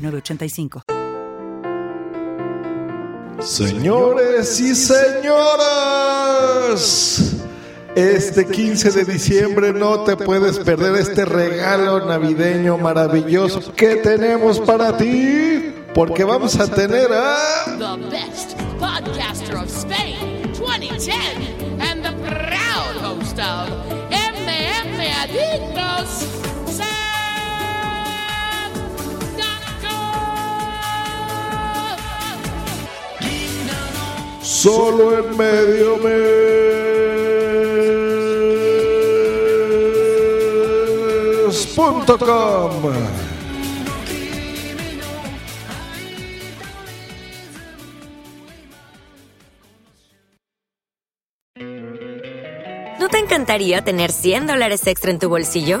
906985. Señores y señoras, este 15 de diciembre no te puedes perder este regalo navideño maravilloso que tenemos para ti, porque vamos a tener a... The best podcaster of Spain 2010 and the proud host of Solo en medio mes.com. ¿No te encantaría tener 100 dólares extra en tu bolsillo?